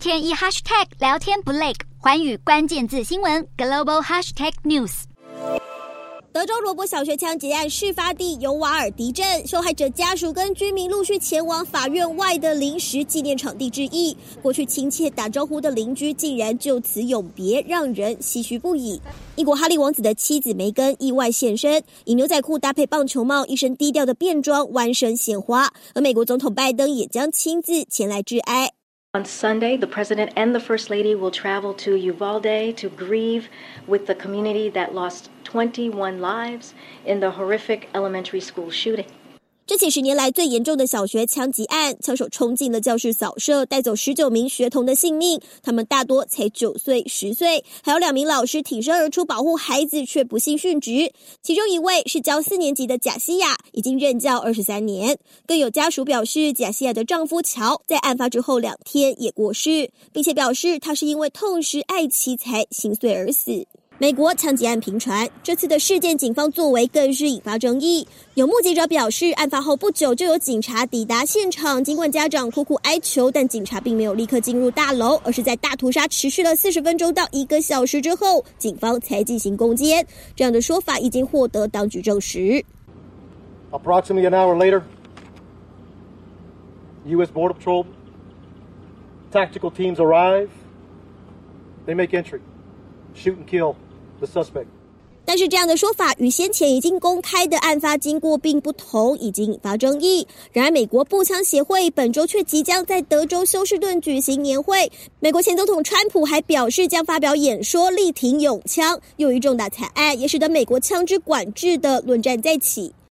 天一 hashtag 聊天不累，寰宇关键字新闻 global hashtag news。德州罗伯小学枪击案事发地尤瓦尔迪镇，受害者家属跟居民陆续前往法院外的临时纪念场地致意。过去亲切打招呼的邻居，竟然就此永别，让人唏嘘不已。英国哈利王子的妻子梅根意外现身，以牛仔裤搭配棒球帽，一身低调的便装，弯身献花。而美国总统拜登也将亲自前来致哀。On Sunday, the president and the first lady will travel to Uvalde to grieve with the community that lost 21 lives in the horrific elementary school shooting. 这几十年来最严重的小学枪击案，枪手冲进了教室扫射，带走十九名学童的性命。他们大多才九岁、十岁，还有两名老师挺身而出保护孩子，却不幸殉职。其中一位是教四年级的贾西亚，已经任教二十三年。更有家属表示，贾西亚的丈夫乔在案发之后两天也过世，并且表示他是因为痛失爱妻才心碎而死。美国枪击案频传，这次的事件警方作为更是引发争议。有目击者表示，案发后不久就有警察抵达现场，尽管家长苦苦哀求，但警察并没有立刻进入大楼，而是在大屠杀持续了四十分钟到一个小时之后，警方才进行攻坚。这样的说法已经获得当局证实。Approximately an hour later, U.S. Border Patrol tactical teams arrive. They make entry, shoot and kill. The suspect. 但是这样的说法与先前已经公开的案发经过并不同，已经引发争议。然而，美国步枪协会本周却即将在德州休斯顿举行年会。美国前总统川普还表示将发表演说，力挺永枪。用于重大惨案，也使得美国枪支管制的论战再起。